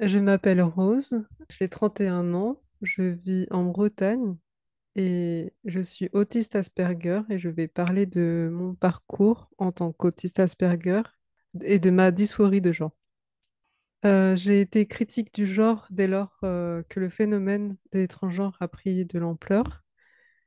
Je m'appelle Rose, j'ai 31 ans, je vis en Bretagne et je suis autiste Asperger et je vais parler de mon parcours en tant qu'autiste Asperger et de ma dysphorie de genre. Euh, j'ai été critique du genre dès lors euh, que le phénomène des transgenres a pris de l'ampleur.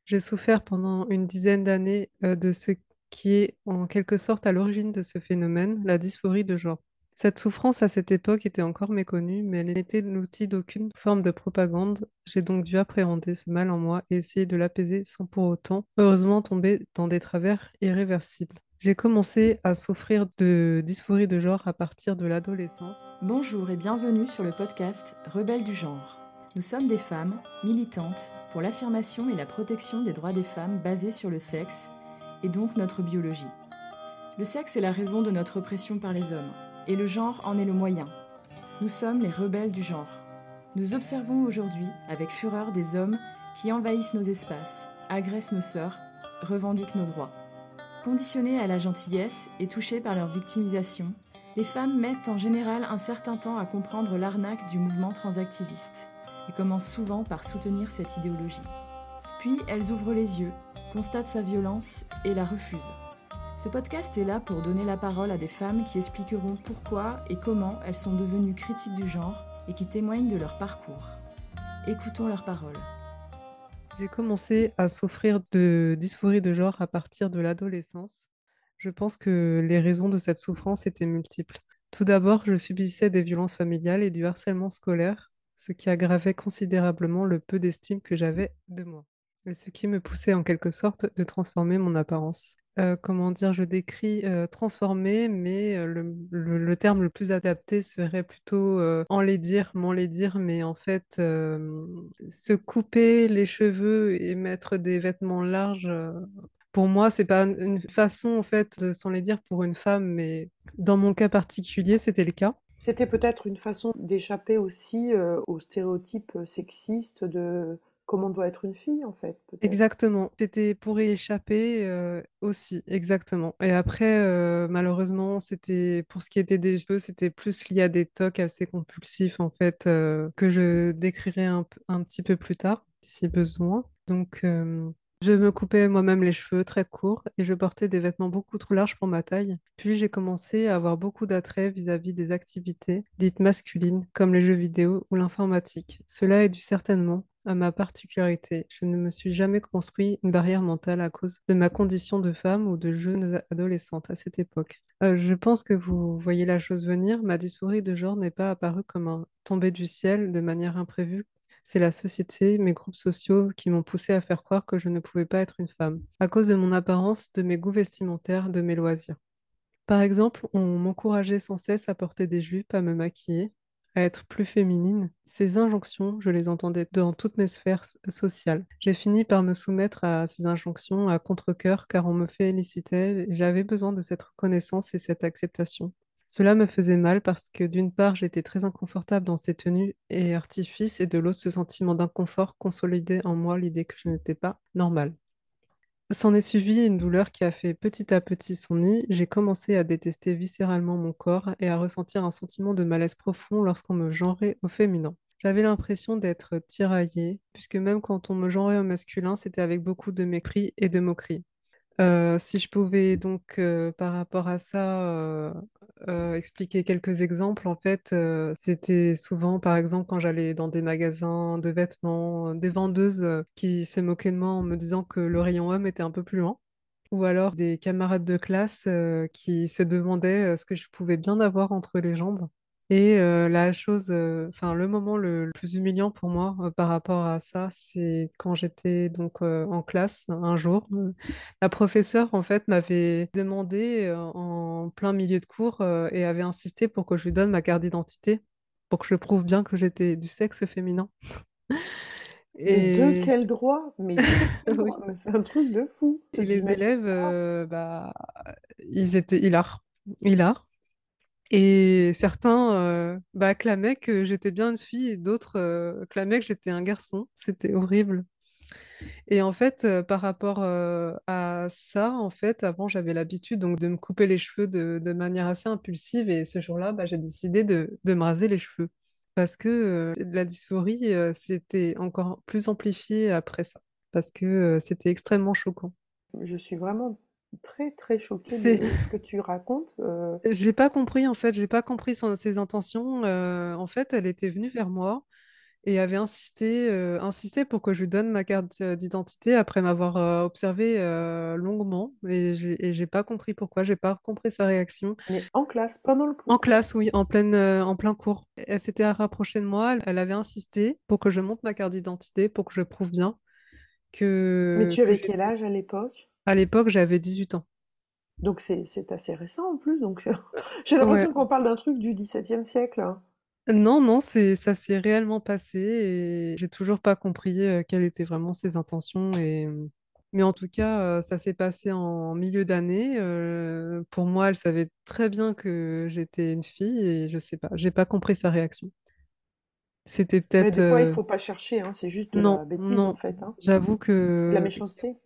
J'ai souffert pendant une dizaine d'années euh, de ce qui est en quelque sorte à l'origine de ce phénomène, la dysphorie de genre. Cette souffrance à cette époque était encore méconnue, mais elle n'était l'outil d'aucune forme de propagande. J'ai donc dû appréhender ce mal en moi et essayer de l'apaiser sans pour autant, heureusement, tomber dans des travers irréversibles. J'ai commencé à souffrir de dysphorie de genre à partir de l'adolescence. Bonjour et bienvenue sur le podcast Rebelles du genre. Nous sommes des femmes militantes pour l'affirmation et la protection des droits des femmes basés sur le sexe et donc notre biologie. Le sexe est la raison de notre oppression par les hommes et le genre en est le moyen. Nous sommes les rebelles du genre. Nous observons aujourd'hui avec fureur des hommes qui envahissent nos espaces, agressent nos sœurs, revendiquent nos droits. Conditionnées à la gentillesse et touchées par leur victimisation, les femmes mettent en général un certain temps à comprendre l'arnaque du mouvement transactiviste et commencent souvent par soutenir cette idéologie. Puis elles ouvrent les yeux, constatent sa violence et la refusent. Ce podcast est là pour donner la parole à des femmes qui expliqueront pourquoi et comment elles sont devenues critiques du genre et qui témoignent de leur parcours. Écoutons leurs paroles. J'ai commencé à souffrir de dysphorie de genre à partir de l'adolescence. Je pense que les raisons de cette souffrance étaient multiples. Tout d'abord, je subissais des violences familiales et du harcèlement scolaire, ce qui aggravait considérablement le peu d'estime que j'avais de moi, ce qui me poussait en quelque sorte de transformer mon apparence. Euh, comment dire, je décris euh, transformer, mais euh, le, terme le plus adapté serait plutôt enlaidir, m'enlaidir, mais en fait, se couper les cheveux et mettre des vêtements larges, pour moi, c'est pas une façon en fait de s'enlaidir pour une femme, mais dans mon cas particulier, c'était le cas. C'était peut-être une façon d'échapper aussi aux stéréotypes sexistes de comment doit être une fille, en fait. Exactement, c'était pour y échapper euh, aussi, exactement. Et après, euh, malheureusement, c'était pour ce qui était des cheveux, c'était plus lié à des tocs assez compulsifs en fait, euh, que je décrirai un, un petit peu plus tard, si besoin. Donc, je me coupais moi-même les cheveux très courts et je portais des vêtements beaucoup trop larges pour ma taille. Puis j'ai commencé à avoir beaucoup d'attrait vis-à-vis des activités dites masculines, comme les jeux vidéo ou l'informatique. Cela est dû certainement à ma particularité. Je ne me suis jamais construit une barrière mentale à cause de ma condition de femme ou de jeune adolescente à cette époque. Euh, je pense que vous voyez la chose venir. Ma dysphorie de genre n'est pas apparue comme un tombé du ciel de manière imprévue. C'est la société, mes groupes sociaux qui m'ont poussé à faire croire que je ne pouvais pas être une femme, à cause de mon apparence, de mes goûts vestimentaires, de mes loisirs. Par exemple, on m'encourageait sans cesse à porter des jupes, à me maquiller, à être plus féminine. Ces injonctions, je les entendais dans toutes mes sphères sociales. J'ai fini par me soumettre à ces injonctions à contre-cœur car on me félicitait j'avais besoin de cette reconnaissance et cette acceptation. Cela me faisait mal parce que d'une part, j'étais très inconfortable dans ces tenues et artifices et de l'autre, ce sentiment d'inconfort consolidait en moi l'idée que je n'étais pas normale. S'en est suivi une douleur qui a fait petit à petit son nid. J'ai commencé à détester viscéralement mon corps et à ressentir un sentiment de malaise profond lorsqu'on me genrait au féminin. J'avais l'impression d'être tiraillée, puisque même quand on me genrait au masculin, c'était avec beaucoup de mépris et de moquerie. Euh, si je pouvais donc, euh, par rapport à ça, euh, euh, expliquer quelques exemples, en fait, euh, c'était souvent, par exemple, quand j'allais dans des magasins de vêtements, euh, des vendeuses qui se moquaient de moi en me disant que le rayon homme était un peu plus loin, ou alors des camarades de classe qui se demandaient ce que je pouvais bien avoir entre les jambes. Et euh, la chose, euh, enfin le moment le, le plus humiliant pour moi euh, par rapport à ça, c'est quand j'étais donc en classe un jour. la professeure en fait m'avait demandé en plein milieu de cours et avait insisté pour que je lui donne ma carte d'identité pour que je prouve bien que j'étais du sexe féminin. De Et quel droit? Mais de quel oui. droit? Mais c'est un truc de fou. Et les élèves, bah, ils étaient hilars, hilars. Et certains euh, bah, acclamaient que j'étais bien une fille d'autres euh, clamaient que j'étais un garçon. C'était horrible. Et en fait, euh, par rapport euh, à ça, en fait, avant, j'avais l'habitude donc de me couper les cheveux de, manière assez impulsive. Et ce jour-là, bah, j'ai décidé de, de me raser les cheveux. parce que euh, la dysphorie, c'était encore plus amplifié après ça, parce que c'était extrêmement choquant. Je suis vraiment très très choquée C'est, de ce que tu racontes. euh, j'ai pas compris en fait, j'ai pas compris son- ses intentions. Euh, en fait, elle était venue vers moi et avait insisté, euh, insisté pour que je lui donne ma carte euh, d'identité après m'avoir euh, observé euh, longuement. Et j'ai et j'ai pas compris pourquoi, j'ai pas compris sa réaction. mais en classe, pendant le En cours. classe, oui, en pleine, euh, en plein cours. Elle s'était rapprochée de moi, elle, elle avait insisté pour que je montre ma carte d'identité, pour que je prouve bien Mais que, tu que avais quel j'étais. âge à l'époque? À l'époque, j'avais 18 ans. Donc c'est assez récent en plus. Donc j'ai Ouais. l'impression qu'on parle d'un truc du XVIIe siècle. hein. Non, non, c'est, ça s'est réellement passé et j'ai toujours pas compris euh, quelles étaient vraiment ses intentions. Et... Mais en tout cas, euh, ça s'est passé en milieu d'année. euh, pour moi, elle savait très bien que j'étais une fille et je sais pas, j'ai pas compris sa réaction. C'était peut-être... des fois, il euh, faut pas chercher. hein, C'est juste de Non, la bêtise en fait. hein. j'avoue De la que méchanceté.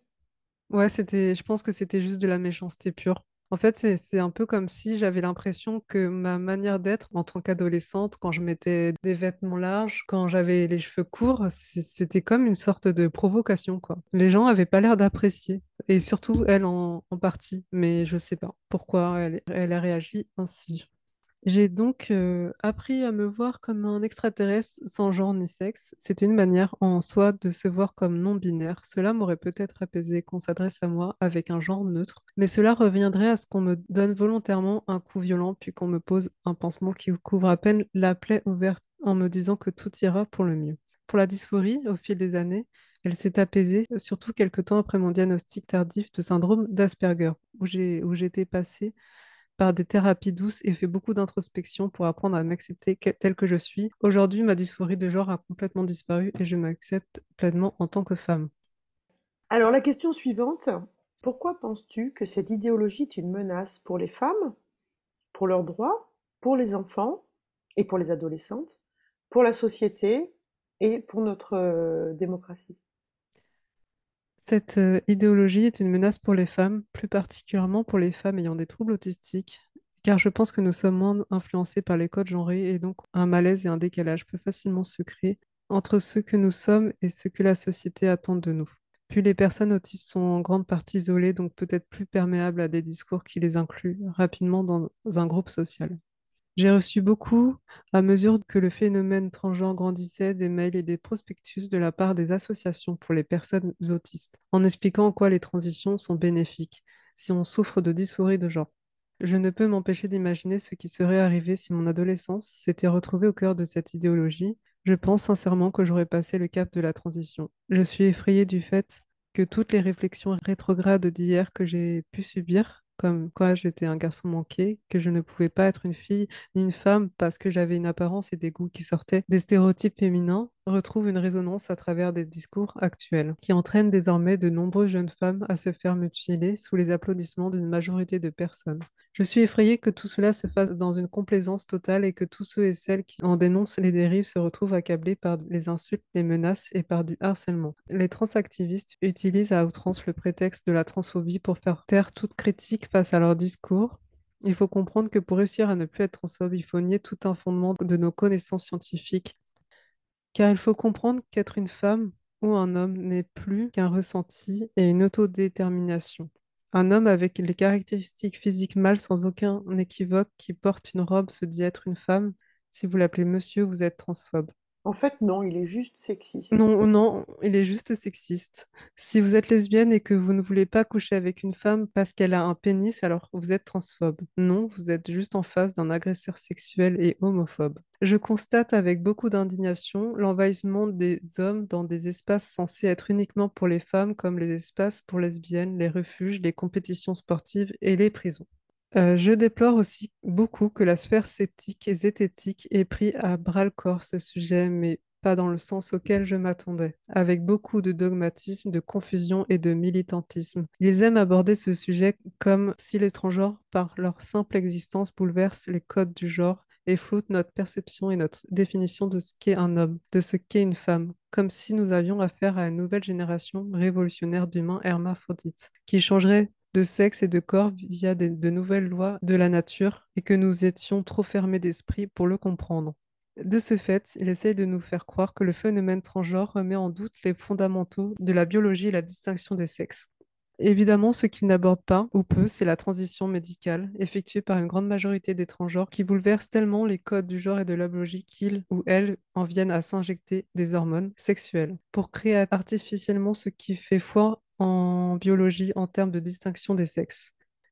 Ouais, c'était, je pense que c'était juste de la méchanceté pure. En fait, c'est, c'est un peu comme si j'avais l'impression que ma manière d'être en tant qu'adolescente, quand je mettais des vêtements larges, quand j'avais les cheveux courts, c'était comme une sorte de provocation, quoi. Les gens avaient pas l'air d'apprécier, et surtout elle en, en partie, mais je sais pas pourquoi elle, elle a réagi ainsi. J'ai donc appris à me voir comme un extraterrestre sans genre ni sexe. C'était une manière en soi de se voir comme non-binaire. Cela m'aurait peut-être apaisé qu'on s'adresse à moi avec un genre neutre, mais cela reviendrait à ce qu'on me donne volontairement un coup violent, puis qu'on me pose un pansement qui couvre à peine la plaie ouverte en me disant que tout ira pour le mieux. Pour la dysphorie, au fil des années, elle s'est apaisée, surtout quelque temps après mon diagnostic tardif de syndrome d'Asperger, où j'étais passée par des thérapies douces et fait beaucoup d'introspection pour apprendre à m'accepter telle que je suis. Aujourd'hui, ma dysphorie de genre a complètement disparu et je m'accepte pleinement en tant que femme. Alors la question suivante. Pourquoi penses-tu que cette idéologie est une menace pour les femmes, pour leurs droits, pour les enfants et pour les adolescentes, pour la société et pour notre euh, démocratie? Cette euh, idéologie est une menace pour les femmes, plus particulièrement pour les femmes ayant des troubles autistiques, car je pense que nous sommes moins influencés par les codes genrés et donc un malaise et un décalage peut facilement se créer entre ce que nous sommes et ce que la société attend de nous. Puis les personnes autistes sont en grande partie isolées, donc peut-être plus perméables à des discours qui les incluent rapidement dans un groupe social. J'ai reçu beaucoup, à mesure que le phénomène transgenre grandissait, des mails et des prospectus de la part des associations pour les personnes autistes, en expliquant en quoi les transitions sont bénéfiques si on souffre de dysphorie de genre. Je ne peux m'empêcher d'imaginer ce qui serait arrivé si mon adolescence s'était retrouvée au cœur de cette idéologie. Je pense sincèrement que j'aurais passé le cap de la transition. Je suis effrayée du fait que toutes les réflexions rétrogrades d'hier que j'ai pu subir, comme quoi j'étais un garçon manqué, que je ne pouvais pas être une fille ni une femme parce que j'avais une apparence et des goûts qui sortaient des stéréotypes féminins, retrouvent une résonance à travers des discours actuels, qui entraînent désormais de nombreuses jeunes femmes à se faire mutiler sous les applaudissements d'une majorité de personnes. Je suis effrayée que tout cela se fasse dans une complaisance totale et que tous ceux et celles qui en dénoncent les dérives se retrouvent accablés par les insultes, les menaces et par du harcèlement. Les transactivistes utilisent à outrance le prétexte de la transphobie pour faire taire toute critique face à leur discours. Il faut comprendre que pour réussir à ne plus être transphobe, il faut nier tout un fondement de nos connaissances scientifiques, car il faut comprendre qu'être une femme ou un homme n'est plus qu'un ressenti et une autodétermination. Un homme avec les caractéristiques physiques mâles sans aucun équivoque qui porte une robe se dit être une femme. Si vous l'appelez monsieur, vous êtes transphobe. En fait, non, il est juste sexiste. Non, non, il est juste sexiste. Si vous êtes lesbienne et que vous ne voulez pas coucher avec une femme parce qu'elle a un pénis, alors vous êtes transphobe. Non, vous êtes juste en face d'un agresseur sexuel et homophobe. Je constate avec beaucoup d'indignation l'envahissement des hommes dans des espaces censés être uniquement pour les femmes, comme les espaces pour lesbiennes, les refuges, les compétitions sportives et les prisons. Euh, je déplore aussi beaucoup que la sphère sceptique et zététique ait pris à bras-le-corps ce sujet, mais pas dans le sens auquel je m'attendais, avec beaucoup de dogmatisme, de confusion et de militantisme. Ils aiment aborder ce sujet comme si les transgenres, par leur simple existence, bouleversent les codes du genre et floutent notre perception et notre définition de ce qu'est un homme, de ce qu'est une femme, comme si nous avions affaire à une nouvelle génération révolutionnaire d'humains hermaphrodites, qui changerait de sexe et de corps via de nouvelles lois de la nature et que nous étions trop fermés d'esprit pour le comprendre. De ce fait, il essaye de nous faire croire que le phénomène transgenre remet en doute les fondamentaux de la biologie et la distinction des sexes. Évidemment, ce qu'il n'aborde pas, ou peu, c'est la transition médicale, effectuée par une grande majorité des transgenres, qui bouleverse tellement les codes du genre et de la biologie qu'ils ou elles en viennent à s'injecter des hormones sexuelles pour créer artificiellement ce qui fait foi en biologie en termes de distinction des sexes.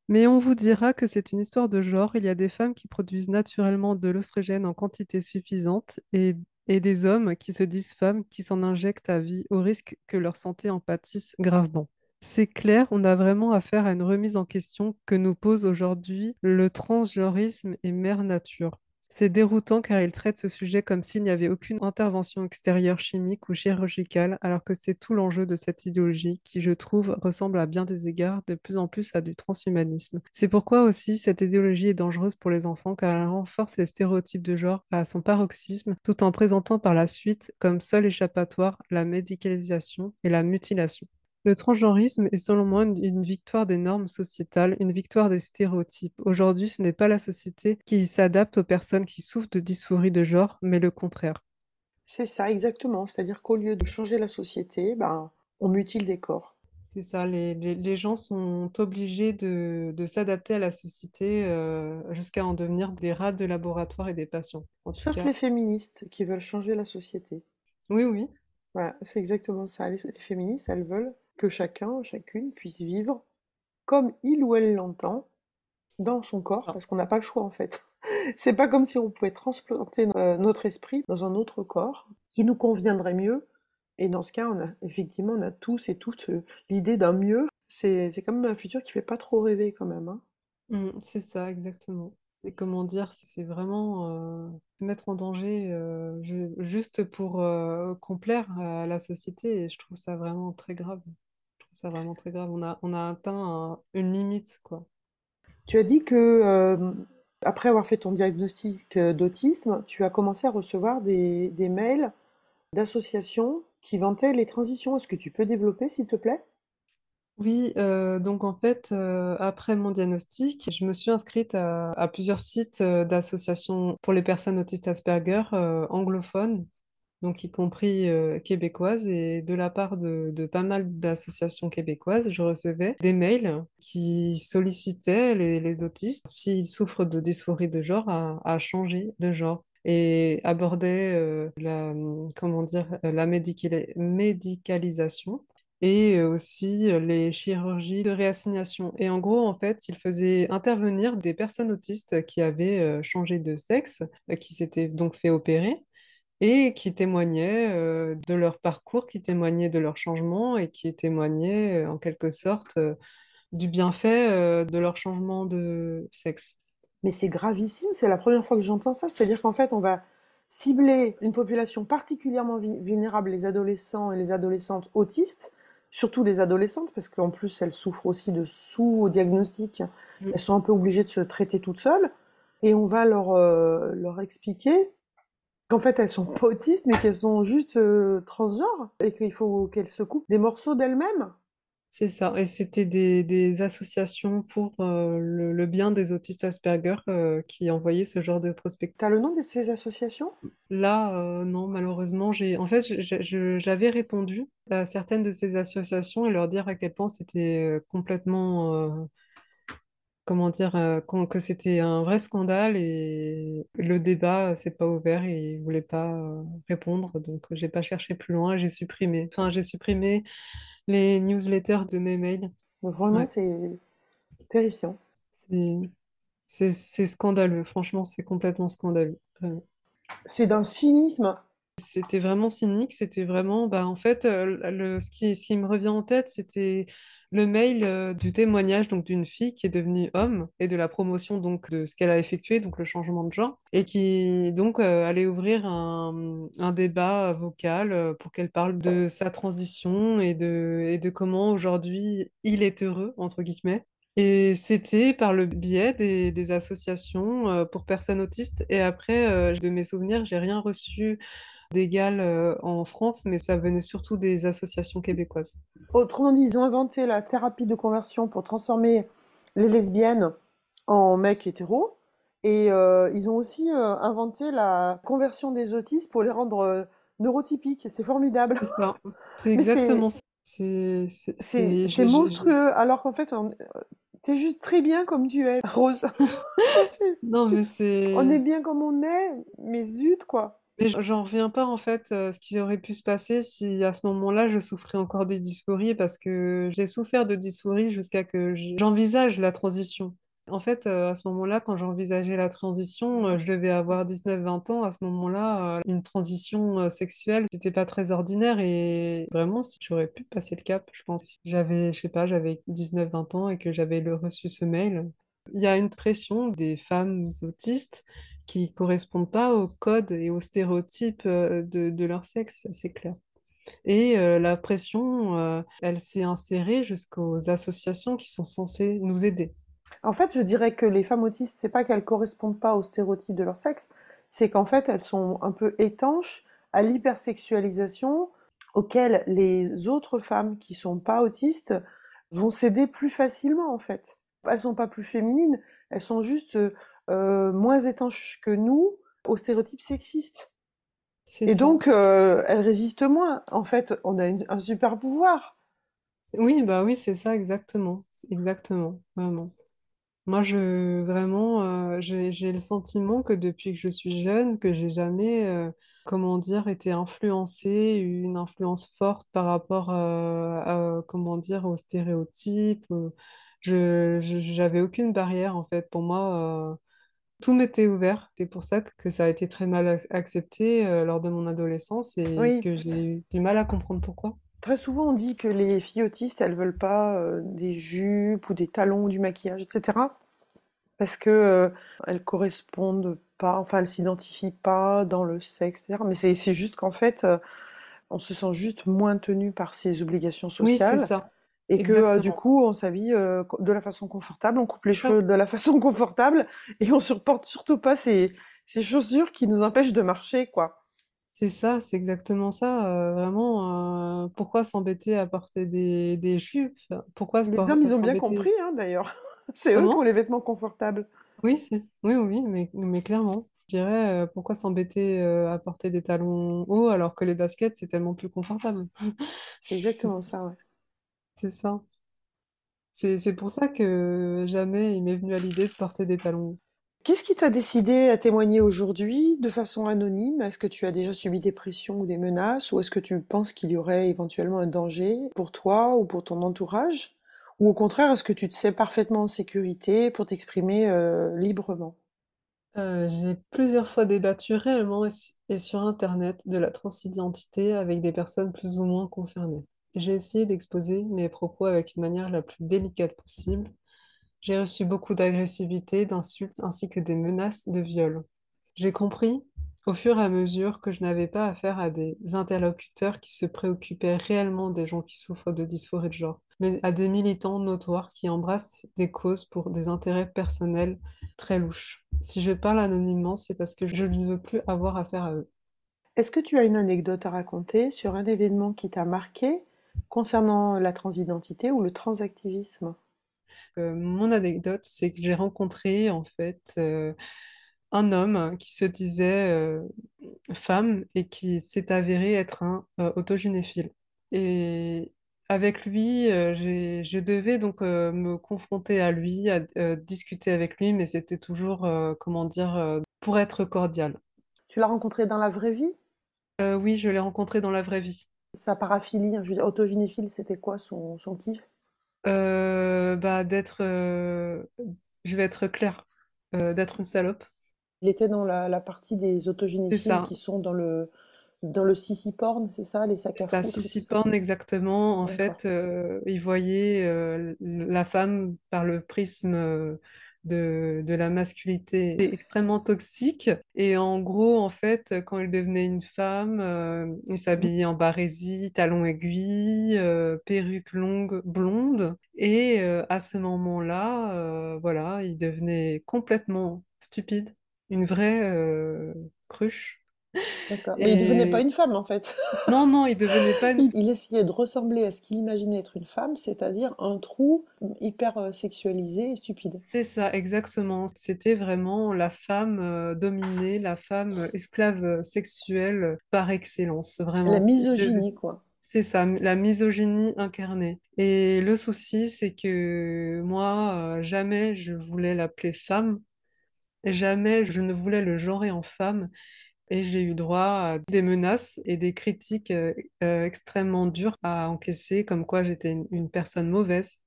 Mais on vous dira que c'est une histoire de genre. Il y a des femmes qui produisent naturellement de l'oestrogène en quantité suffisante et, et des hommes qui se disent femmes qui s'en injectent à vie au risque que leur santé en pâtisse gravement. C'est clair, on a vraiment affaire à une remise en question que nous pose aujourd'hui le transgenrisme et mère nature. C'est déroutant car il traite ce sujet comme s'il n'y avait aucune intervention extérieure chimique ou chirurgicale, alors que c'est tout l'enjeu de cette idéologie qui, je trouve, ressemble à bien des égards de plus en plus à du transhumanisme. C'est pourquoi aussi cette idéologie est dangereuse pour les enfants car elle renforce les stéréotypes de genre à son paroxysme, tout en présentant par la suite comme seul échappatoire la médicalisation et la mutilation. Le transgenrisme est selon moi une, victoire des normes sociétales, une victoire des stéréotypes. Aujourd'hui, ce n'est pas la société qui s'adapte aux personnes qui souffrent de dysphorie de genre, mais le contraire. C'est ça, exactement. C'est-à-dire qu'au lieu de changer la société, ben, on mutile des corps. C'est ça, les, les- les gens sont obligés de, de s'adapter à la société euh, jusqu'à en devenir des rats de laboratoire et des patients. Sauf cas, les féministes qui veulent changer la société. oui, oui, Voilà, c'est exactement ça. Les, les féministes, elles veulent que chacun, chacune puisse vivre comme il ou elle l'entend dans son corps, Ah, parce qu'on n'a pas le choix en fait. C'est pas comme si on pouvait transplanter euh, notre esprit dans un autre corps qui nous conviendrait mieux. Et dans ce cas, on a effectivement, on a tous et toutes euh, l'idée d'un mieux. C'est quand même un futur qui fait pas trop rêver quand même, hein. mm, c'est ça, exactement. C'est comment dire, c'est vraiment euh, se mettre en danger euh, ju- juste pour euh, complaire à la société et je trouve ça vraiment très grave. Ça vraiment très grave. On a, on a atteint un- une limite, quoi. Tu as dit que euh, après avoir fait ton diagnostic euh, d'autisme, tu as commencé à recevoir des, des mails d'associations qui vantaient les transitions. Est-ce que tu peux développer, s'il te plaît? Oui, euh, donc en fait, euh, après mon diagnostic, je me suis inscrite à, à plusieurs sites euh, d'associations pour les personnes autistes Asperger anglophones, donc y compris euh, québécoises. Et de la part de, pas mal d'associations québécoises, je recevais des mails qui sollicitaient les, autistes, s'ils souffrent de dysphorie de genre, à, changer de genre. et abordaient euh, la, comment dire, la médicali- médicalisation et euh, aussi les chirurgies de réassignation. Et en gros, en fait, il faisait intervenir des personnes autistes qui avaient euh, changé de sexe, qui s'étaient donc fait opérer et qui témoignaient euh, de leur parcours, qui témoignaient de leur changement et qui témoignaient euh, en quelque sorte euh, du bienfait de leur changement de sexe. Mais c'est gravissime, c'est la première fois que j'entends ça. C'est-à-dire qu'en fait, on va cibler une population particulièrement vulnérable, les adolescents et les adolescentes autistes, surtout les adolescentes, parce qu'en plus, elles souffrent aussi de sous-diagnostic. Mm. Elles sont un peu obligées de se traiter toutes seules. Et on va leur, leur expliquer qu'en fait, elles sont pas autistes, mais qu'elles sont juste euh, transgenres et qu'il faut qu'elles se coupent des morceaux d'elles-mêmes. C'est ça. Et c'était des, des associations pour euh, le, le bien des autistes Asperger euh, qui envoyaient ce genre de prospectus. T'as le nom de ces associations? Là, euh, non, malheureusement, j'ai en fait, j'avais répondu à certaines de ces associations et leur dire à quel point c'était complètement, comment dire, euh, que c'était un vrai scandale et le débat euh, s'est pas ouvert et ils voulaient pas euh, répondre, donc j'ai pas cherché plus loin, j'ai supprimé. Enfin, j'ai supprimé les newsletters de mes mails. Vraiment, Ouais, c'est terrifiant. c'est scandaleux. Franchement, c'est complètement scandaleux. C'est d'un cynisme. C'était vraiment cynique, c'était vraiment, bah, en fait, le, ce qui, ce qui me revient en tête, c'était le mail euh, du témoignage donc d'une fille qui est devenue homme et de la promotion donc de ce qu'elle a effectué, donc le changement de genre, et qui donc euh, allait ouvrir un, un débat vocal euh, pour qu'elle parle de sa transition et de, et de comment aujourd'hui il est heureux, entre guillemets. Et c'était par le biais des, des associations pour personnes autistes. Et après, de mes souvenirs, j'ai rien reçu d'égal euh, en France, mais ça venait surtout des associations québécoises. Autrement dit, ils ont inventé la thérapie de conversion pour transformer les lesbiennes en mecs hétéros. Et euh, ils ont aussi euh, inventé la conversion des autistes pour les rendre neurotypiques. C'est formidable. C'est ça. C'est exactement c'est ça. C'est, c'est, c'est c'est- c'est monstrueux, alors qu'en fait, on- t'es juste très bien comme tu es, Rose. Tu- Non, tu- mais on est c'est. bien comme on est, mais zut, quoi. Mais j'en reviens pas en fait euh, ce qui aurait pu se passer si à ce moment-là je souffrais encore de dysphorie parce que j'ai souffert de dysphorie jusqu'à que j'envisage la transition. En fait, à ce moment-là, quand j'envisageais la transition, je devais avoir 19-20 ans. À ce moment-là, une transition sexuelle, c'était pas très ordinaire et vraiment, si j'aurais pu passer le cap, je pense. J'avais, je sais pas, j'avais 19-20 ans et que j'avais reçu ce mail. Il y a une pression des femmes autistes qui correspondent pas aux codes et aux stéréotypes euh, de, de leur sexe, c'est clair. Et euh, la pression, euh, elle s'est insérée jusqu'aux associations qui sont censées nous aider. En fait, je dirais que les femmes autistes, c'est pas qu'elles correspondent pas aux stéréotypes de leur sexe, c'est qu'en fait, elles sont un peu étanches à l'hypersexualisation auquel les autres femmes qui sont pas autistes vont céder plus facilement, en fait. Elles sont pas plus féminines, elles sont juste moins étanches que nous aux stéréotypes sexistes. Et ça. donc, euh, elles résistent moins. En fait, on a une- un super pouvoir. Oui, bah oui, c'est ça exactement. Exactement, vraiment. Moi, je vraiment, euh, j'ai, le sentiment que depuis que je suis jeune, que j'ai jamais, euh, comment dire, été influencée, eu une influence forte par rapport euh, à, comment dire, aux stéréotypes. euh, Je, j'avais aucune barrière en fait. Pour moi, euh, tout m'était ouvert. C'est pour ça que, ça a été très mal ac- accepté euh, lors de mon adolescence et Oui, que j'ai eu du mal à comprendre pourquoi. très souvent on dit que les filles autistes, elles veulent pas euh, des jupes ou des talons du maquillage, etc. Parce que euh, elles correspondent pas, enfin elles s'identifient pas dans le sexe, etc. Mais c'est juste qu'en fait, euh, on se sent juste moins tenu par ses obligations Oui, c'est sociales ça. Et que euh, du coup on s'habille euh, de la façon confortable, on coupe les cheveux de la façon confortable et on supporte surtout pas ces, ces chaussures qui nous empêchent de marcher, quoi. C'est ça, c'est exactement ça. euh, vraiment, euh, pourquoi s'embêter à porter des, des jupes? Pourquoi se Les por- hommes, ils ont bien s'embêter? compris, hein, d'ailleurs. C'est eux qui ont Comment? les vêtements confortables. Oui, c'est, oui, oui, mais, mais clairement. Je dirais, euh, pourquoi s'embêter euh, à porter des talons hauts alors que les baskets, c'est tellement plus confortable? C'est exactement ça, ouais. C'est ça. C'est, c'est pour ça que jamais il m'est venu à l'idée de porter des talons hauts. Qu'est-ce qui t'a décidé à témoigner aujourd'hui de façon anonyme? Est-ce que tu as déjà subi des pressions ou des menaces? Ou est-ce que tu penses qu'il y aurait éventuellement un danger pour toi ou pour ton entourage? Ou au contraire, est-ce que tu te sais parfaitement en sécurité pour t'exprimer euh, librement? Euh, j'ai plusieurs fois débattu réellement et, su- et sur Internet de la transidentité avec des personnes plus ou moins concernées. J'ai essayé d'exposer mes propos avec une manière la plus délicate possible. J'ai reçu beaucoup d'agressivité, d'insultes ainsi que des menaces de viol. J'ai compris au fur et à mesure que je n'avais pas affaire à des interlocuteurs qui se préoccupaient réellement des gens qui souffrent de dysphorie de genre, mais à des militants notoires qui embrassent des causes pour des intérêts personnels très louches. Si je parle anonymement, c'est parce que je ne veux plus avoir affaire à eux. Est-ce que tu as une anecdote à raconter sur un événement qui t'a marqué? Concernant la transidentité ou le transactivisme? Euh, mon anecdote, c'est que j'ai rencontré en fait euh, un homme qui se disait euh, femme et qui s'est avéré être un euh, autogynéphile. Et avec lui, j'ai, je devais donc me confronter à lui, à discuter avec lui, mais c'était toujours, comment dire, pour être cordial. Tu l'as rencontré dans la vraie vie? Oui, je l'ai rencontré dans la vraie vie. Sa paraphilie, hein, je veux dire, autogynéphile, c'était quoi son, son kiff? Euh, bah, d'être, euh, je vais être claire, euh, d'être une salope. Il était dans la, la partie des ça. qui sont dans le, dans le sissi porn, c'est ça, les sacs à ça, Sissi? Porn exactement. En fait, il voyait la femme par le prisme de, la masculinité extrêmement toxique. Et en gros, en fait, quand il devenait une femme, euh, il Mhm. s'habillait en barésie, talons aiguilles, euh, perruque longue, blonde. Et euh, à ce moment-là, euh, voilà, il devenait complètement stupide, une vraie euh, cruche. D'accord. Mais il devenait pas Et une femme en fait. non, non, il devenait pas une... Il, il essayait de ressembler à ce qu'il imaginait être une femme, c'est-à-dire un trou hyper euh, sexualisé et stupide. C'est ça, exactement. C'était vraiment la femme euh, dominée, la femme euh, esclave sexuelle par excellence. La Vraiment, je- misogynie, quoi. c'est ça, la misogynie incarnée. Et le souci, c'est que moi, euh, jamais je voulais l'appeler femme, jamais je ne voulais le genrer en femme. Et j'ai eu droit à des menaces et des critiques euh, euh, extrêmement dures à encaisser, comme quoi j'étais une, une personne mauvaise,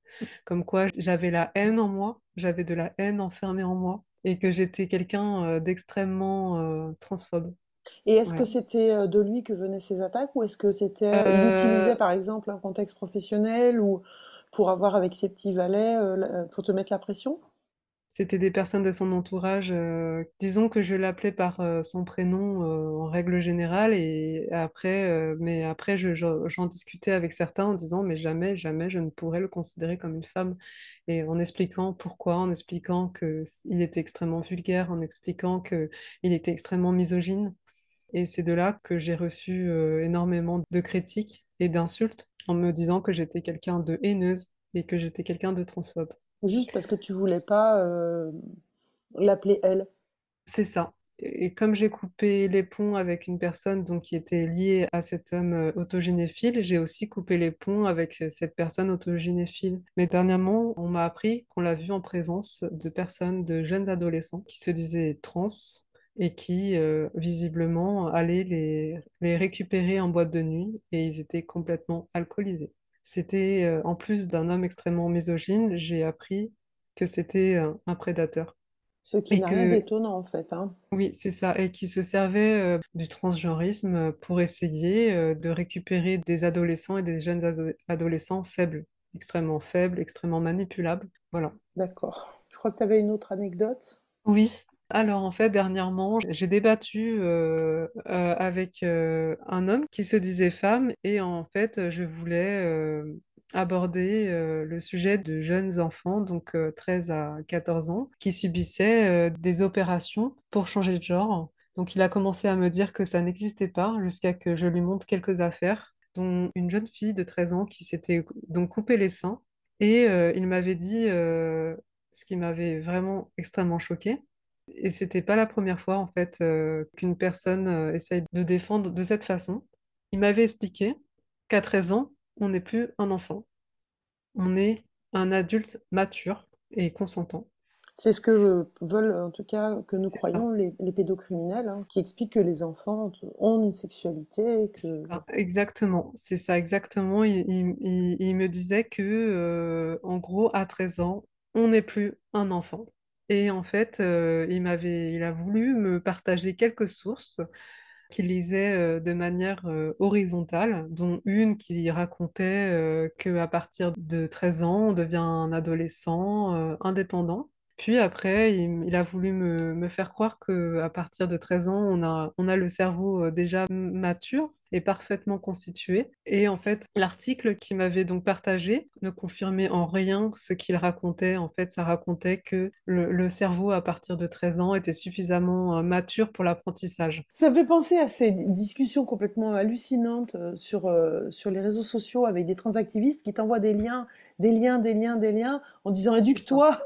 comme quoi j'avais la haine en moi, j'avais de la haine enfermée en moi, et que j'étais quelqu'un euh, d'extrêmement transphobe. Et est-ce que c'était de lui que venaient ces attaques ou est-ce que c'était, il utilisait par exemple un contexte professionnel ou pour avoir avec ses petits valets, pour te mettre la pression? C'était des personnes de son entourage. euh, disons que je l'appelais par euh, son prénom euh, en règle générale et après, mais après je- je- j'en discutais avec certains en disant mais jamais, jamais je ne pourrais le considérer comme une femme et en expliquant pourquoi, en expliquant que il était extrêmement vulgaire, en expliquant que il était extrêmement misogyne et c'est de là que j'ai reçu énormément de critiques et d'insultes en me disant que j'étais quelqu'un de haineuse et que j'étais quelqu'un de transphobe. Juste parce que tu voulais pas euh, l'appeler elle. C'est ça. Et comme j'ai coupé les ponts avec une personne donc, qui était liée à cet homme euh, autogynéphile, j'ai aussi coupé les ponts avec ce- cette personne autogynéphile. Mais dernièrement, on m'a appris qu'on l'a vu en présence de personnes, de jeunes adolescents qui se disaient trans et qui euh, visiblement allaient les, les récupérer en boîte de nuit et ils étaient complètement alcoolisés. C'était, euh, en plus d'un homme extrêmement misogyne, j'ai appris que c'était euh, un prédateur. Ce qui n'a rien d'étonnant en fait, hein. oui, c'est ça, et qui se servait euh, du transgenrisme pour essayer euh, de récupérer des adolescents et des jeunes ado- adolescents faibles, extrêmement faibles, extrêmement manipulables. Voilà. D'accord. Je crois que tu avais une autre anecdote. Oui. Alors en fait, dernièrement, j'ai débattu euh, avec un homme qui se disait femme et en fait, je voulais aborder le sujet de jeunes enfants, donc euh, 13 à 14 ans, qui subissaient des opérations pour changer de genre. Donc il a commencé à me dire que ça n'existait pas jusqu'à que je lui montre quelques affaires, dont une jeune fille de 13 ans qui s'était donc coupé les seins et il m'avait dit ce qui m'avait vraiment extrêmement choqué. Et c'était pas la première fois en fait euh, qu'une personne euh, essaye de défendre de cette façon. Il m'avait expliqué qu'à 13 ans, on n'est plus un enfant, on est un adulte mature et consentant. C'est ce que veulent, en tout cas, que nous croyons les, les pédocriminels, hein, qui expliquent que les enfants ont une sexualité et c'est que... ça, exactement, c'est ça exactement. Il, il- il- il me disait que euh, en gros, à 13 ans, on n'est plus un enfant. Et en fait, euh, il m'avait, il a voulu me partager quelques sources qu'il lisait euh, de manière euh, horizontale, dont une qui racontait qu'à partir de 13 ans, on devient un adolescent indépendant. Puis après, il, a voulu me, faire croire qu'à partir de 13 ans, on a, on a le cerveau déjà mature parfaitement constitué. Et en fait, l'article qu'il m'avait donc partagé ne confirmait en rien ce qu'il racontait. En fait, ça racontait que le, le cerveau à partir de 13 ans était suffisamment euh, mature pour l'apprentissage. Ça me fait penser à ces discussions complètement hallucinantes euh, sur, euh, sur les réseaux sociaux avec des transactivistes qui t'envoient des liens, des liens, des liens, des liens, en disant éduque-toi.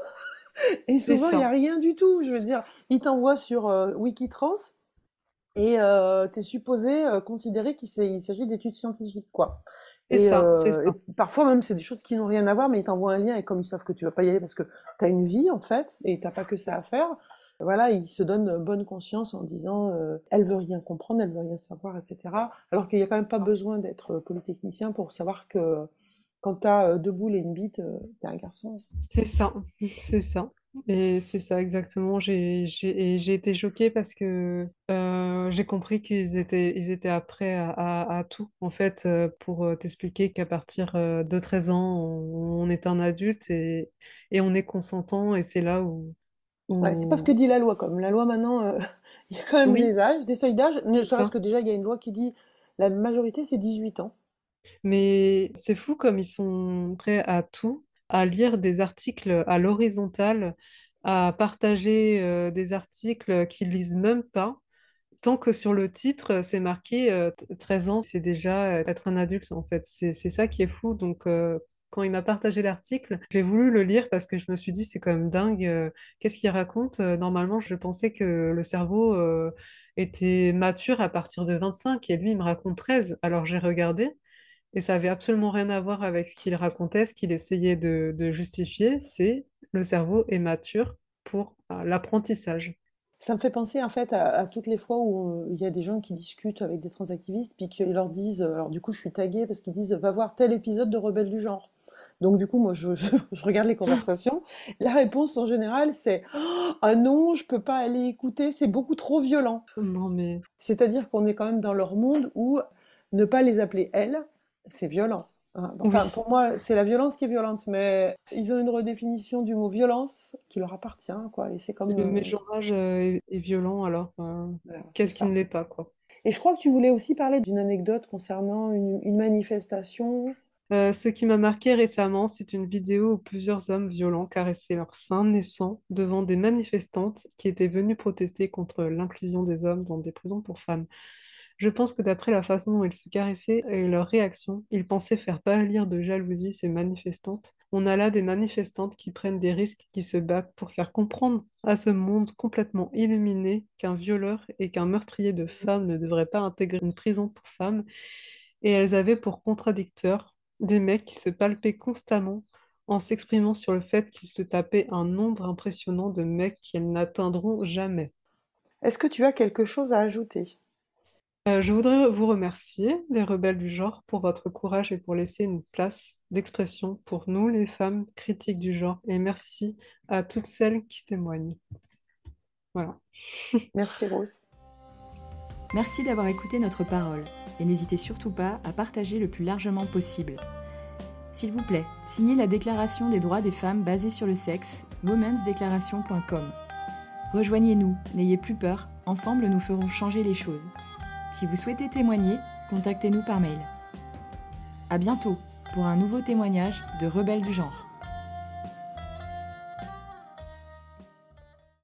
Et C'est souvent, il n'y a rien du tout. Je veux dire, ils t'envoient sur euh, Wikitrans et euh, tu es supposé euh, considérer qu'il s'agit d'études scientifiques, quoi. Et, ça, euh, et parfois même, c'est des choses qui n'ont rien à voir, mais ils t'envoient un lien et comme ils savent que tu vas pas y aller parce que tu as une vie, en fait, et t'as pas que ça à faire, voilà, ils se donnent bonne conscience en disant euh, elle veut rien comprendre, elle veut rien savoir, etc. Alors qu'il n'y a quand même pas besoin d'être polytechnicien pour savoir que quand tu as deux boules et une bite, euh, t'es un garçon. C'est ça, c'est ça. Et c'est ça exactement. J'ai, j'ai, et j'ai été choquée parce que euh, j'ai compris qu'ils étaient, ils étaient après à, à- à tout. En fait, euh, pour euh, t'expliquer qu'à partir euh, de 13 ans, on, on est un adulte et, et on est consentant. Et c'est là où, Ouais, c'est pas ce que où... dit la loi, comme la loi maintenant, euh, il y a quand même Oui, des âges, des seuils d'âge, ne c'est serait-ce ça. que déjà il y a une loi qui dit la majorité c'est 18 ans. Mais c'est fou comme ils sont prêts à tout, à lire des articles à l'horizontale, à partager euh, des articles qu'ils lisent même pas tant que sur le titre, c'est marqué euh, 13 ans, c'est déjà euh, être un adulte en fait. C'est ça qui est fou. Donc, euh, quand il m'a partagé l'article, j'ai voulu le lire parce que je me suis dit, c'est quand même dingue. qu'est-ce qu'il raconte? Normalement, je pensais que le cerveau était mature à partir de 25 et lui, il me raconte 13. Alors, j'ai regardé et ça avait absolument rien à voir avec ce qu'il racontait, ce qu'il essayait de, de justifier. C'est le cerveau est mature pour euh, l'apprentissage. Ça me fait penser en fait à, à toutes les fois où euh, il y a des gens qui discutent avec des transactivistes, puis qu'ils leur disent, euh, alors du coup je suis taguée parce qu'ils disent va voir tel épisode de Rebelles du genre. Donc du coup moi je, je- je regarde les conversations. La réponse en général c'est Oh, ah non je peux pas aller écouter, c'est beaucoup trop violent. Non, mais C'est-à-dire qu'on est quand même dans leur monde où ne pas les appeler elles, c'est violent. hein. oui. Enfin, pour moi, c'est la violence qui est violente, mais ils ont une redéfinition du mot violence qui leur appartient, quoi. Et c'est Si comme... le euh, mégenrage euh, est, est violent, alors euh, voilà, qu'est-ce qui ne l'est pas, quoi? Et je crois que tu voulais aussi parler d'une anecdote concernant une, une manifestation. Euh, ce qui m'a marqué récemment, c'est une vidéo où plusieurs hommes violents caressaient leurs seins naissants devant des manifestantes qui étaient venues protester contre l'inclusion des hommes dans des prisons pour femmes. Je pense que d'après la façon dont ils se caressaient et leur réaction, ils pensaient faire pâlir de jalousie ces manifestantes. On a là des manifestantes qui prennent des risques, qui se battent pour faire comprendre à ce monde complètement illuminé qu'un violeur et qu'un meurtrier de femmes ne devraient pas intégrer une prison pour femmes. Et elles avaient pour contradicteurs des mecs qui se palpaient constamment en s'exprimant sur le fait qu'ils se tapaient un nombre impressionnant de mecs qu'elles n'atteindront jamais. Est-ce que tu as quelque chose à ajouter? Euh, je voudrais vous remercier, les rebelles du genre, pour votre courage et pour laisser une place d'expression pour nous, les femmes critiques du genre. Et merci à toutes celles qui témoignent. Voilà. Merci Rose. Merci d'avoir écouté notre parole et n'hésitez surtout pas à partager le plus largement possible. S'il vous plaît, signez la Déclaration des droits des femmes basée sur le sexe, womensdeclaration.com. Rejoignez-nous, n'ayez plus peur, ensemble nous ferons changer les choses. Si vous souhaitez témoigner, contactez-nous par mail. À bientôt pour un nouveau témoignage de Rebelles du genre.